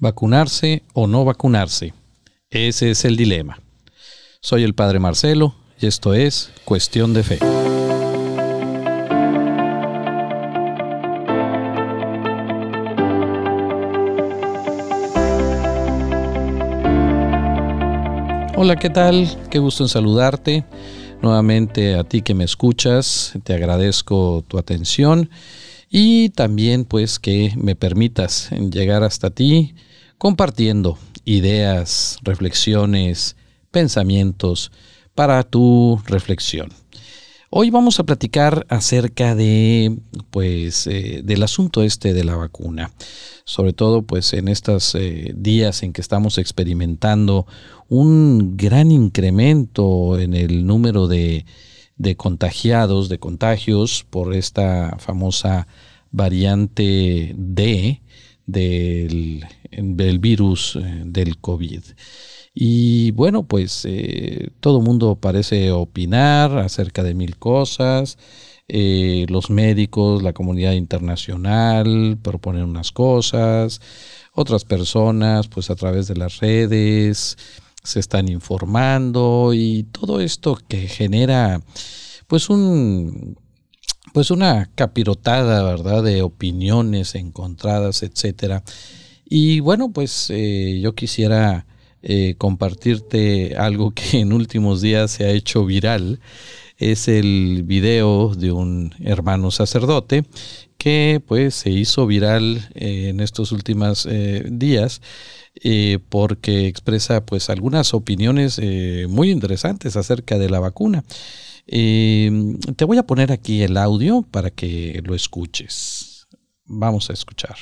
¿Vacunarse o no vacunarse? Ese es el dilema. Soy el Padre Marcelo y esto es Cuestión de Fe. Hola, ¿qué tal? Qué gusto en saludarte. Nuevamente a ti que me escuchas, te agradezco tu atención y también pues que me permitas llegar hasta ti compartiendo ideas, reflexiones, pensamientos para tu reflexión. Hoy vamos a platicar acerca de, pues, eh, del asunto este de la vacuna. Sobre todo, pues, en estos eh, días en que estamos experimentando un gran incremento en el número de, de contagiados, de contagios por esta famosa variante D del, del virus eh, del COVID. Y bueno, pues eh, todo mundo parece opinar acerca de mil cosas. Eh, los médicos, la comunidad internacional proponen unas cosas. Otras personas, pues a través de las redes, se están informando y todo esto que genera pues un pues una capirotada, ¿verdad? De opiniones encontradas, etcétera. Y bueno, pues eh, yo quisiera eh, compartirte algo que en últimos días se ha hecho viral. Es el video de un hermano sacerdote que pues se hizo viral eh, en estos últimos días porque expresa pues algunas opiniones muy interesantes acerca de la vacuna. Te voy a poner aquí el audio para que lo escuches. Vamos a escuchar.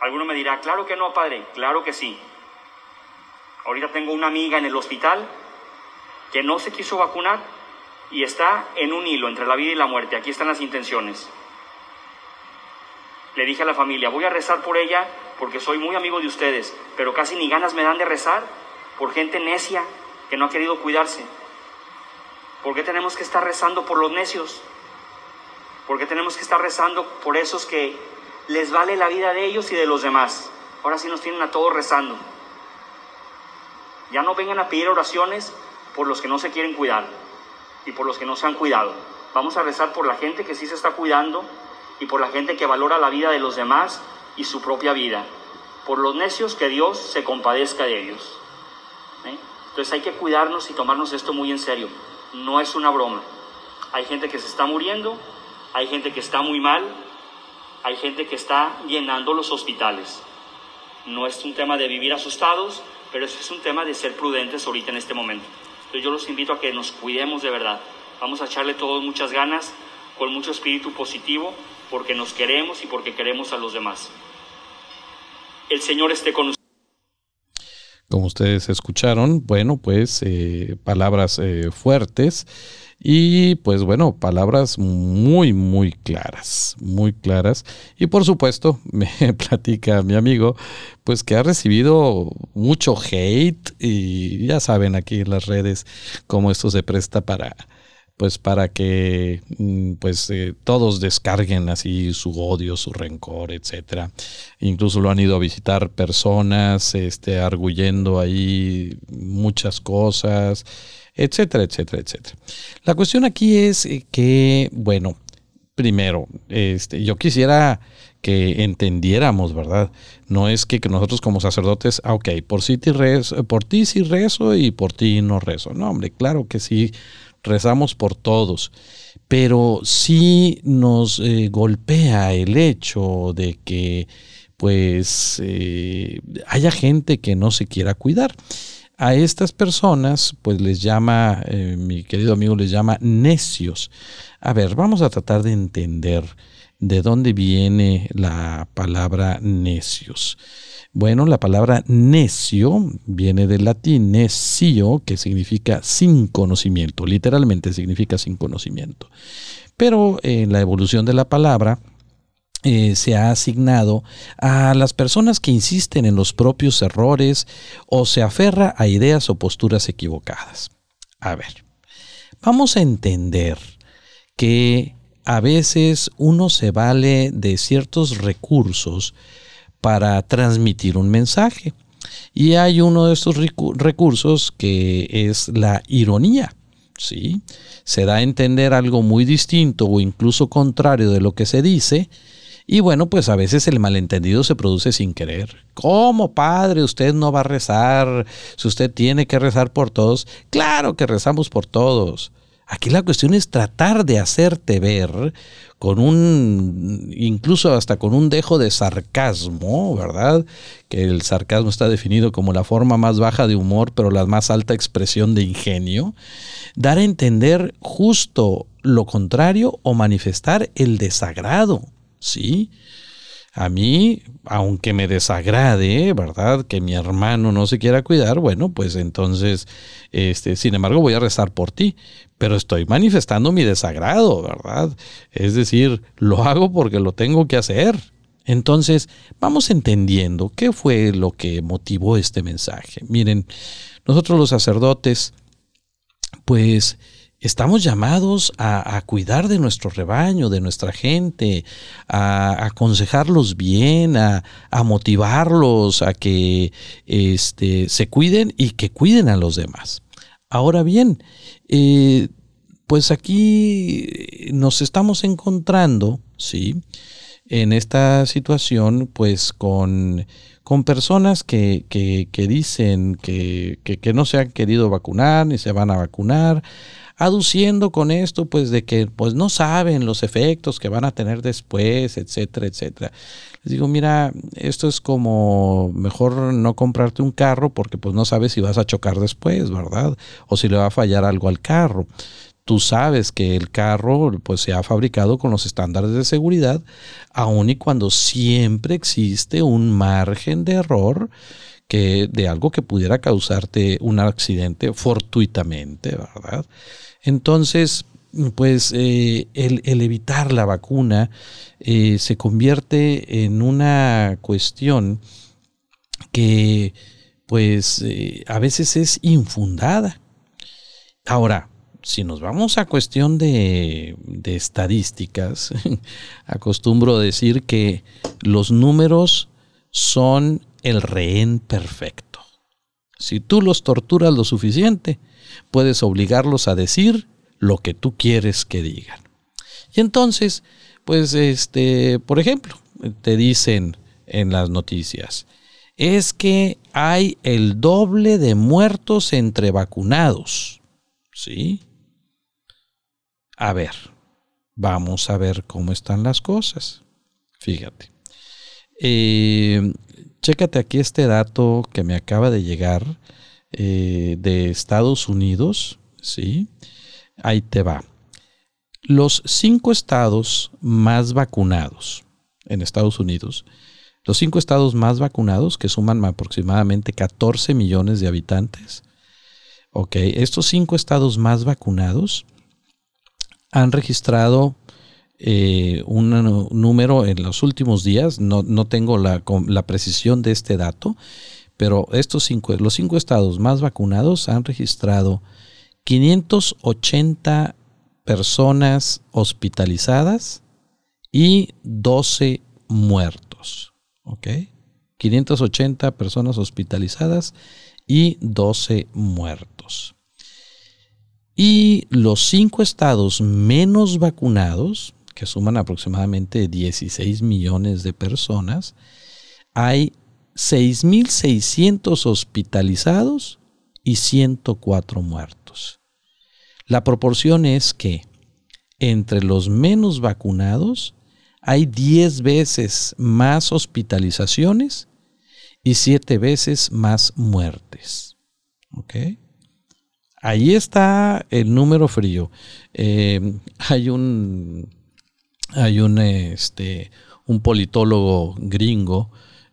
Alguno me dirá, claro que no, padre, claro que sí. Ahorita tengo una amiga en el hospital que no se quiso vacunar y está en un hilo entre la vida y la muerte. Aquí están las intenciones. Le dije a la familia, voy a rezar por ella porque soy muy amigo de ustedes, pero casi ni ganas me dan de rezar por gente necia que no ha querido cuidarse. ¿Por qué tenemos que estar rezando por los necios? ¿Por qué tenemos que estar rezando por esos que les vale la vida de ellos y de los demás. Ahora sí nos tienen a todos rezando. Ya no vengan a pedir oraciones por los que no se quieren cuidar y por los que no se han cuidado. Vamos a rezar por la gente que sí se está cuidando y por la gente que valora la vida de los demás y su propia vida. Por los necios que Dios se compadezca de ellos. Entonces hay que cuidarnos y tomarnos esto muy en serio. No es una broma. Hay gente que se está muriendo, hay gente que está muy mal, hay gente que está llenando los hospitales. No es un tema de vivir asustados, pero es un tema de ser prudentes ahorita en este momento. Entonces yo los invito a que nos cuidemos de verdad. Vamos a echarle todos muchas ganas, con mucho espíritu positivo, porque nos queremos y porque queremos a los demás. El Señor esté con nosotros. Como ustedes escucharon, bueno, pues eh, palabras eh, fuertes y pues bueno, palabras muy, muy claras, muy claras. Y por supuesto, me platica mi amigo, pues que ha recibido mucho hate y ya saben aquí en las redes cómo esto se presta para, pues para que mm, pues eh, todos descarguen así su odio, su rencor, etcétera. Incluso lo han ido a visitar personas, este, arguyendo ahí muchas cosas etcétera, etcétera, etcétera. La cuestión aquí es eh, que, bueno, primero, este, yo quisiera que entendiéramos, ¿verdad? No es que, nosotros como sacerdotes, ah, ok, por, sí rezo, por ti sí rezo y por ti no rezo. No, hombre, claro que sí, rezamos por todos, pero sí nos eh, golpea el hecho de que pues eh, haya gente que no se quiera cuidar. A estas personas, pues les llama, eh, mi querido amigo les llama necios. A ver, vamos a tratar de entender de dónde viene la palabra necios. Bueno, la palabra necio viene del latín necio, que significa sin conocimiento, literalmente significa sin conocimiento. Pero en la evolución de la palabra, eh, se ha asignado a las personas que insisten en los propios errores o se aferra a ideas o posturas equivocadas. A ver, vamos a entender que a veces uno se vale de ciertos recursos para transmitir un mensaje. Y hay uno de estos recursos que es la ironía. ¿sí? Se da a entender algo muy distinto o incluso contrario de lo que se dice. Y bueno, pues a veces el malentendido se produce sin querer. ¿Cómo, padre, usted no va a rezar? Si usted tiene que rezar por todos. Claro que rezamos por todos. Aquí la cuestión es tratar de hacerte ver con un, incluso hasta con un dejo de sarcasmo, ¿verdad? Que el sarcasmo está definido como la forma más baja de humor, pero la más alta expresión de ingenio. Dar a entender justo lo contrario o manifestar el desagrado, ¿sí? A mí, aunque me desagrade, ¿verdad? Que mi hermano no se quiera cuidar, bueno, pues entonces, este, sin embargo, voy a rezar por ti, pero estoy manifestando mi desagrado, ¿verdad? Es decir, lo hago porque lo tengo que hacer. Entonces, vamos entendiendo qué fue lo que motivó este mensaje. Miren, nosotros los sacerdotes, pues, Estamos llamados a, cuidar de nuestro rebaño, de nuestra gente, a, aconsejarlos bien, a, motivarlos a que este, se cuiden y que cuiden a los demás. Ahora bien, eh, pues aquí nos estamos encontrando, ¿sí? En esta situación, pues con, con personas que, que, dicen que, que, no se han querido vacunar ni se van a vacunar aduciendo con esto pues de que pues no saben los efectos que van a tener después, etcétera, etcétera. Les digo, mira, esto es como mejor no comprarte un carro porque pues no sabes si vas a chocar después, ¿verdad? O si le va a fallar algo al carro. Tú sabes que el carro pues se ha fabricado con los estándares de seguridad, aun y cuando siempre existe un margen de error que de algo que pudiera causarte un accidente fortuitamente, ¿verdad? Entonces, pues eh, el, evitar la vacuna eh, se convierte en una cuestión que pues eh, a veces es infundada. Ahora, si nos vamos a cuestión de, de estadísticas, acostumbro decir que los números son el rehén perfecto. Si tú los torturas lo suficiente, puedes obligarlos a decir lo que tú quieres que digan. Y entonces, pues, este, por ejemplo, te dicen en las noticias, es que hay el doble de muertos entre vacunados. ¿Sí? A ver, vamos a ver cómo están las cosas. Fíjate. Eh, Chécate aquí este dato que me acaba de llegar eh, de Estados Unidos, ¿sí? Ahí te va. Los cinco estados más vacunados en Estados Unidos, los cinco estados más vacunados, que suman aproximadamente 14 millones de habitantes, ok, estos cinco estados más vacunados han registrado eh, un número en los últimos días, no, tengo la, precisión de este dato, pero estos cinco, los cinco estados más vacunados han registrado 580 personas hospitalizadas y 12 muertos. ¿Ok? 580 personas hospitalizadas y 12 muertos. Y los cinco estados menos vacunados, que suman aproximadamente 16 millones de personas, hay 6.600 hospitalizados y 104 muertos. La proporción es que entre los menos vacunados hay 10 veces más hospitalizaciones y 7 veces más muertes. ¿Ok? Ahí está el número frío. Eh, hay un hay un, este, un politólogo gringo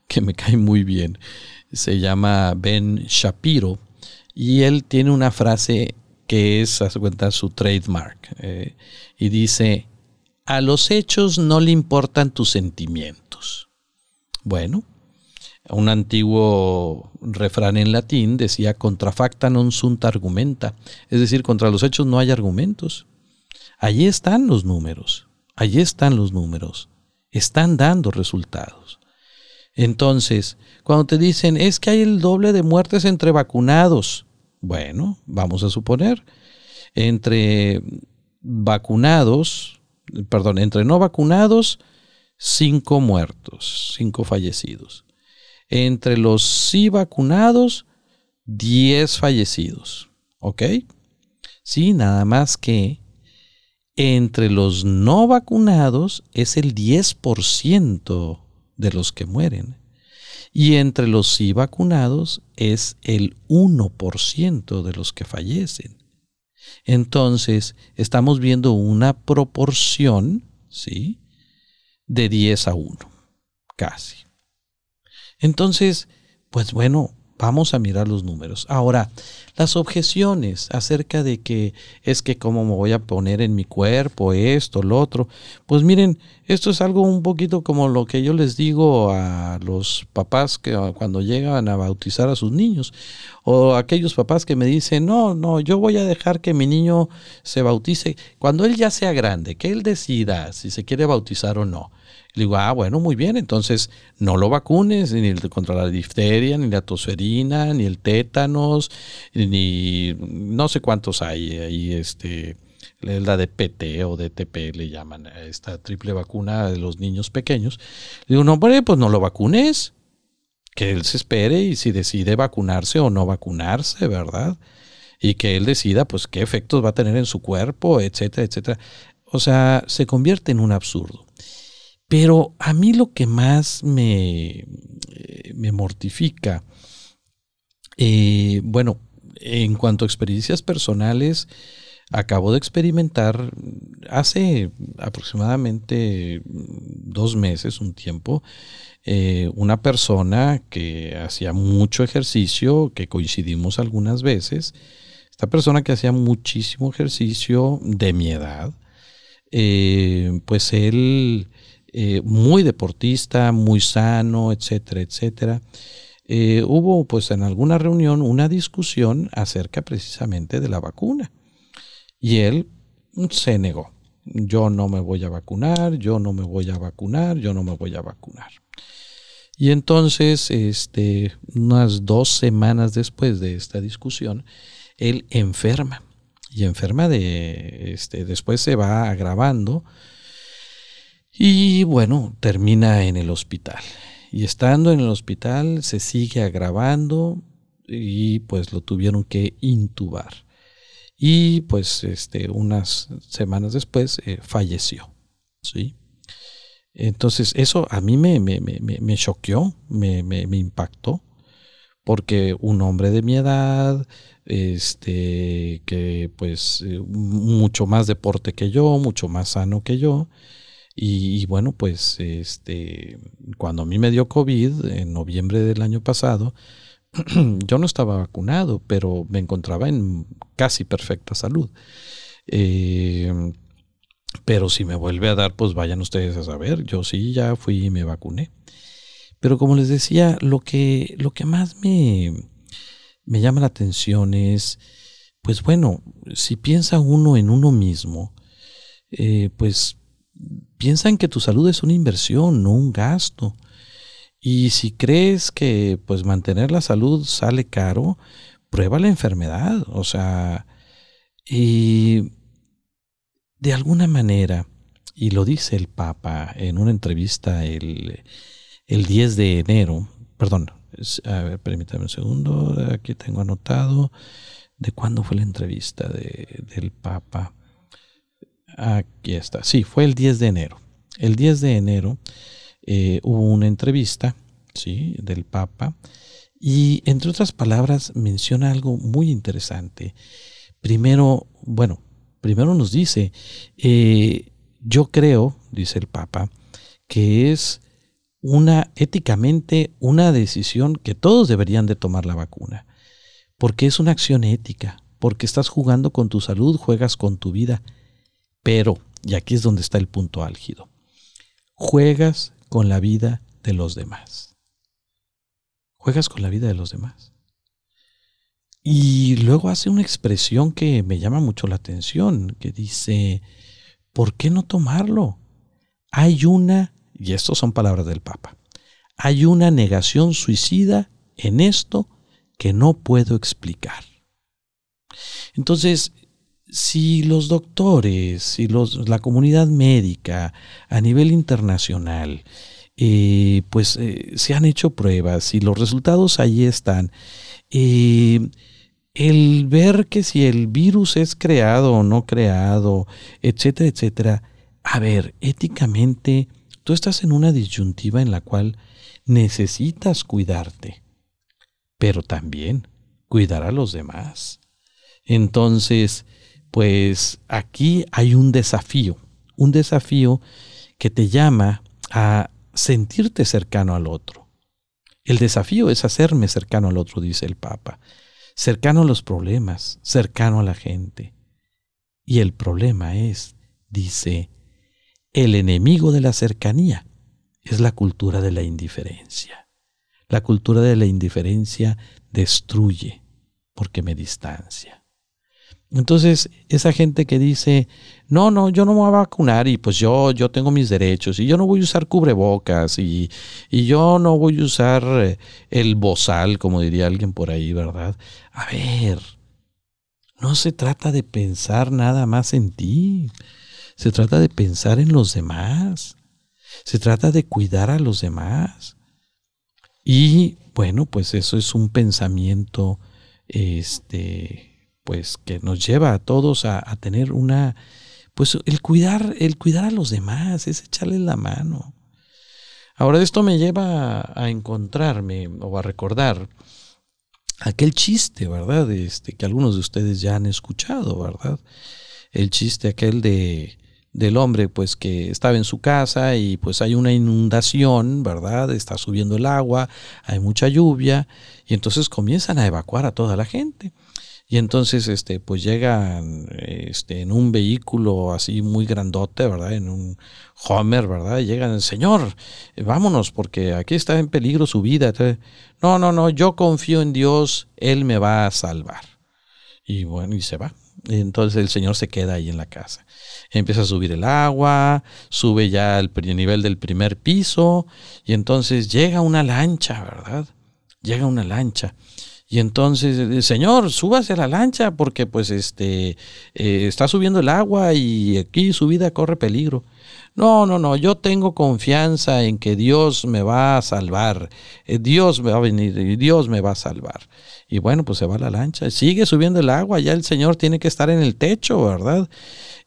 que me cae muy bien. Se llama Ben Shapiro. Y él tiene una frase que es, su cuenta, su trademark. Eh, y dice, a los hechos no le importan tus sentimientos. Bueno, un antiguo refrán en latín decía, contra facta non sunt argumenta. Es decir, contra los hechos no hay argumentos. Allí están los números. Allí están los números. Están dando resultados. Entonces, cuando te dicen, es que hay el doble de muertes entre vacunados, bueno, vamos a suponer, entre vacunados, perdón, entre no vacunados, cinco muertos, cinco fallecidos. Entre los sí vacunados, diez fallecidos. ¿Ok? Sí, nada más que entre los no vacunados es el 10% de los que mueren. Y entre los sí vacunados es el 1% de los que fallecen. Entonces, estamos viendo una proporción, ¿sí? De 10 a 1, casi. Entonces, pues bueno, Vamos a mirar los números. Ahora, las objeciones acerca de que es que cómo me voy a poner en mi cuerpo esto, lo otro. Pues miren, esto es algo un poquito como lo que yo les digo a los papás que cuando llegan a bautizar a sus niños o aquellos papás que me dicen, "No, no, yo voy a dejar que mi niño se bautice cuando él ya sea grande, que él decida si se quiere bautizar o no." Le digo, ah, bueno, muy bien, entonces no lo vacunes ni contra la difteria, ni la tosferina, ni el tétanos, ni no sé cuántos hay ahí, este, la de PT o DTP le llaman esta triple vacuna de los niños pequeños. Le digo, no, hombre, pues no lo vacunes, que él se espere y si decide vacunarse o no vacunarse, ¿verdad? Y que él decida, pues, qué efectos va a tener en su cuerpo, etcétera, etcétera. O sea, se convierte en un absurdo. Pero a mí lo que más me, eh, me mortifica, eh, bueno, en cuanto a experiencias personales, acabo de experimentar hace aproximadamente dos meses, un tiempo, eh, una persona que hacía mucho ejercicio, que coincidimos algunas veces, esta persona que hacía muchísimo ejercicio de mi edad, pues él eh, muy deportista, muy sano, etcétera, etcétera. Eh, hubo pues en alguna reunión una discusión acerca precisamente de la vacuna y él se negó. Yo no me voy a vacunar, yo no me voy a vacunar, yo no me voy a vacunar. Y entonces, este, unas dos semanas después de esta discusión, él enferma y enferma de, este, después se va agravando y bueno, termina en el hospital. Y estando en el hospital se sigue agravando y pues lo tuvieron que intubar. Y pues este, unas semanas después eh, falleció. ¿sí? Entonces eso a mí me, me, me, me choqueó, me, me, impactó, porque un hombre de mi edad, este, que pues eh, mucho más deporte que yo, mucho más sano que yo, y, bueno, pues este, cuando a mí me dio COVID en noviembre del año pasado, yo no estaba vacunado, pero me encontraba en casi perfecta salud. Eh, pero si me vuelve a dar, pues vayan ustedes a saber. Yo sí ya fui y me vacuné. Pero como les decía, lo que, lo que más me, me llama la atención es, pues bueno, si piensa uno en uno mismo, eh, pues piensan que tu salud es una inversión, no un gasto. Y si crees que pues mantener la salud sale caro, prueba la enfermedad. O sea, y de alguna manera, y lo dice el Papa en una entrevista el, el 10 de enero, perdón, a ver, permítame un segundo, aquí tengo anotado de cuándo fue la entrevista de, del Papa. Aquí está. Sí, fue el 10 de enero. El 10 de enero eh, hubo una entrevista ¿sí? del Papa y, entre otras palabras, menciona algo muy interesante. Primero, bueno, primero nos dice, eh, yo creo, dice el Papa, que es una éticamente una decisión que todos deberían de tomar la vacuna, porque es una acción ética, porque estás jugando con tu salud, juegas con tu vida pero, y aquí es donde está el punto álgido, juegas con la vida de los demás. Juegas con la vida de los demás. Y luego hace una expresión que me llama mucho la atención, que dice, ¿por qué no tomarlo? hay una, y estas son palabras del Papa, hay una negación suicida en esto que no puedo explicar. Entonces, si los doctores, si la comunidad médica a nivel internacional, eh, pues eh, se han hecho pruebas y los resultados ahí están, eh, el ver que si el virus es creado o no creado, etcétera, etcétera, a ver, éticamente, tú estás en una disyuntiva en la cual necesitas cuidarte, pero también cuidar a los demás. Entonces, pues aquí hay un desafío, un desafío que te llama a sentirte cercano al otro. El desafío es hacerme cercano al otro, dice el Papa, cercano a los problemas, cercano a la gente. Y el problema es, dice, el enemigo de la cercanía es la cultura de la indiferencia. La cultura de la indiferencia destruye porque me distancia. Entonces, esa gente que dice, no, no, yo no me voy a vacunar y pues yo, yo tengo mis derechos y yo no voy a usar cubrebocas y, y yo no voy a usar eh, el bozal, como diría alguien por ahí, ¿verdad? A ver, no se trata de pensar nada más en ti, se trata de pensar en los demás, se trata de cuidar a los demás. Y bueno, pues eso es un pensamiento, este, pues que nos lleva a todos a, tener una, pues el cuidar, el cuidar a los demás, es echarle la mano. Ahora esto me lleva a, encontrarme o a recordar aquel chiste, ¿verdad? Este, que algunos de ustedes ya han escuchado, ¿verdad? El chiste aquel de del hombre pues que estaba en su casa y pues hay una inundación, ¿verdad? Está subiendo el agua, hay mucha lluvia y entonces comienzan a evacuar a toda la gente. Y entonces, este, pues llegan este, en un vehículo así muy grandote, ¿verdad? En un Homer, ¿verdad? Y llegan, Señor, vámonos, porque aquí está en peligro su vida. no, no, no, yo confío en Dios, Él me va a salvar. Y bueno, y se va. entonces el Señor se queda ahí en la casa. Empieza a subir el agua, sube ya al nivel del primer piso, y entonces llega una lancha, ¿verdad? Llega una lancha. Y entonces, eh, señor, súbase a la lancha porque pues este eh, está subiendo el agua y aquí su vida corre peligro. No, no, no, yo tengo confianza en que Dios me va a salvar. Eh, Dios me va a venir y Dios me va a salvar. Y bueno, pues se va la lancha, sigue subiendo el agua, ya el Señor tiene que estar en el techo, ¿verdad?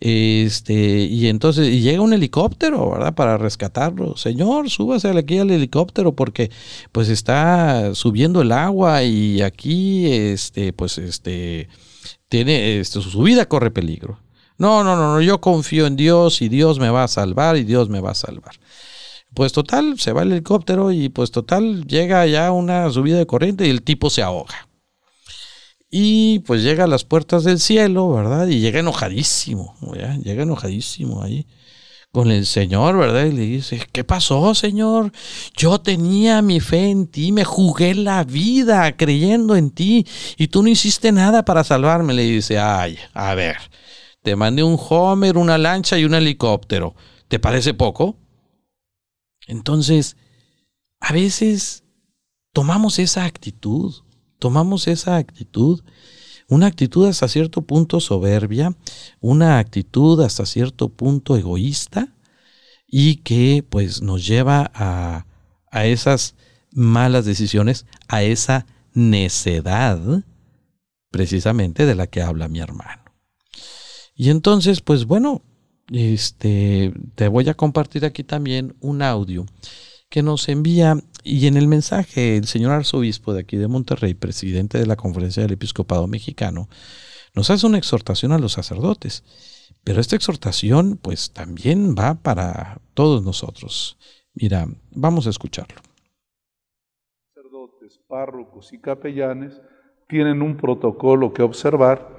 Este, y entonces y llega un helicóptero, ¿verdad? Para rescatarlo. Señor, súbase aquí al helicóptero porque pues está subiendo el agua y aquí, este, pues este, tiene, este, su vida corre peligro. No, no, no, no, yo confío en Dios y Dios me va a salvar y Dios me va a salvar. Pues total, se va el helicóptero y pues total, llega ya una subida de corriente y el tipo se ahoga. Y pues llega a las puertas del cielo, ¿verdad? Y llega enojadísimo, llega enojadísimo ahí con el Señor, ¿verdad? Y le dice, ¿qué pasó, Señor? Yo tenía mi fe en ti, me jugué la vida creyendo en ti y tú no hiciste nada para salvarme. Le dice, ay, a ver, te mandé un Homer, una lancha y un helicóptero. ¿Te parece poco? Entonces, a veces tomamos esa actitud tomamos esa actitud, una actitud hasta cierto punto soberbia, una actitud hasta cierto punto egoísta y que pues nos lleva a, a esas malas decisiones, a esa necedad precisamente de la que habla mi hermano. Y entonces, pues bueno, este, te voy a compartir aquí también un audio que nos envía y en el mensaje, el señor arzobispo de aquí de Monterrey, presidente de la Conferencia del Episcopado Mexicano, nos hace una exhortación a los sacerdotes. Pero esta exhortación, pues también va para todos nosotros. Mira, vamos a escucharlo. Sacerdotes, párrocos y capellanes tienen un protocolo que observar.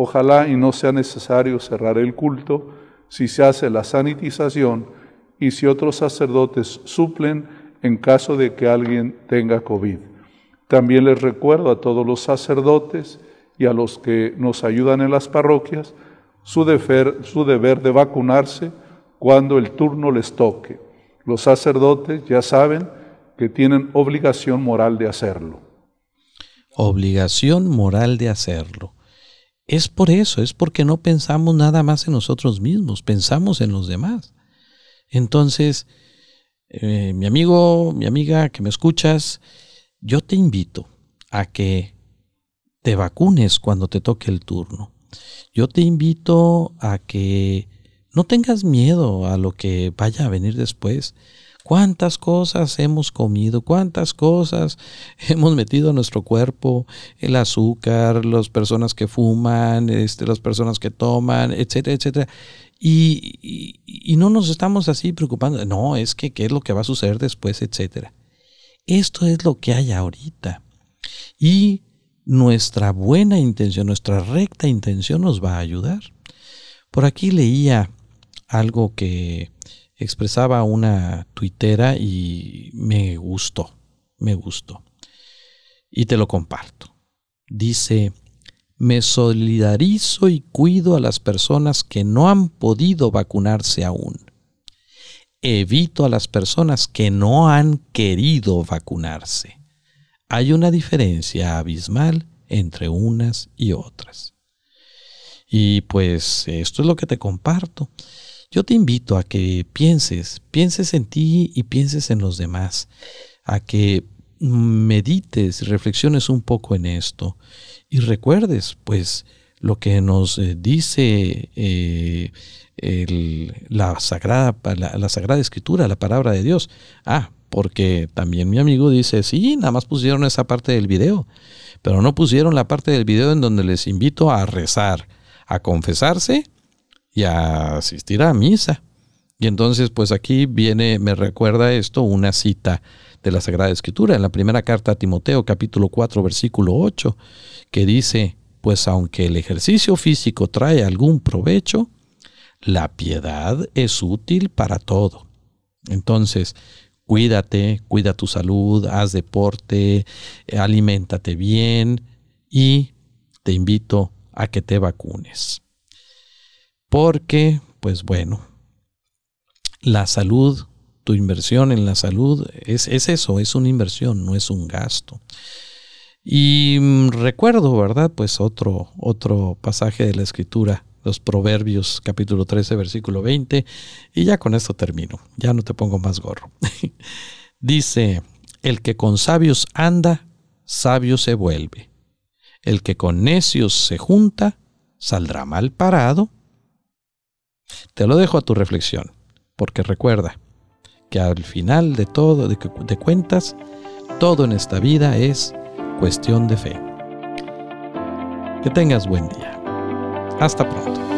Ojalá y no sea necesario cerrar el culto si se hace la sanitización y si otros sacerdotes suplen en caso de que alguien tenga COVID. También les recuerdo a todos los sacerdotes y a los que nos ayudan en las parroquias su deber, su deber de vacunarse cuando el turno les toque. Los sacerdotes ya saben que tienen obligación moral de hacerlo. Obligación moral de hacerlo. Es por eso, es porque no pensamos nada más en nosotros mismos, pensamos en los demás. Entonces, eh, mi amigo, mi amiga que me escuchas, yo te invito a que te vacunes cuando te toque el turno. Yo te invito a que no tengas miedo a lo que vaya a venir después. ¿Cuántas cosas hemos comido? ¿Cuántas cosas hemos metido a nuestro cuerpo? El azúcar, las personas que fuman, este, las personas que toman, etcétera, etcétera. Y, y, no nos estamos así preocupando. No, es que qué es lo que va a suceder después, etcétera. Esto es lo que hay ahorita. Y nuestra buena intención, nuestra recta intención nos va a ayudar. Por aquí leía algo que expresaba una tuitera y me gustó, me gustó. Y te lo comparto. Dice, me solidarizo y cuido a las personas que no han podido vacunarse aún. Evito a las personas que no han querido vacunarse hay una diferencia abismal entre unas y otras. Y pues esto es lo que te comparto. Yo te invito a que pienses, pienses en ti y pienses en los demás, a que medites, reflexiones un poco en esto y recuerdes pues lo que nos eh, dice eh, la, sagrada, la Sagrada Escritura, la palabra de Dios. Ah, porque también mi amigo dice, sí, nada más pusieron esa parte del video, pero no pusieron la parte del video en donde les invito a rezar, a confesarse y a asistir a misa. Y entonces, pues aquí viene, me recuerda esto, una cita de la Sagrada Escritura en la primera carta a Timoteo, capítulo 4, versículo 8, que dice, pues aunque el ejercicio físico trae algún provecho, la piedad es útil para todo. Entonces, cuídate, cuida tu salud, haz deporte, aliméntate bien y te invito a que te vacunes. Porque, pues bueno, la salud, tu inversión en la salud es, es eso, es una inversión, no es un gasto. Y mm, recuerdo, ¿verdad? Pues otro, otro pasaje de la escritura los Proverbios capítulo 13 versículo 20 y ya con esto termino, ya no te pongo más gorro. Dice, el que con sabios anda, sabio se vuelve. El que con necios se junta, saldrá mal parado. Te lo dejo a tu reflexión, porque recuerda que al final de todo, de, cuentas, todo en esta vida es cuestión de fe. Que tengas buen día. Hasta pronto.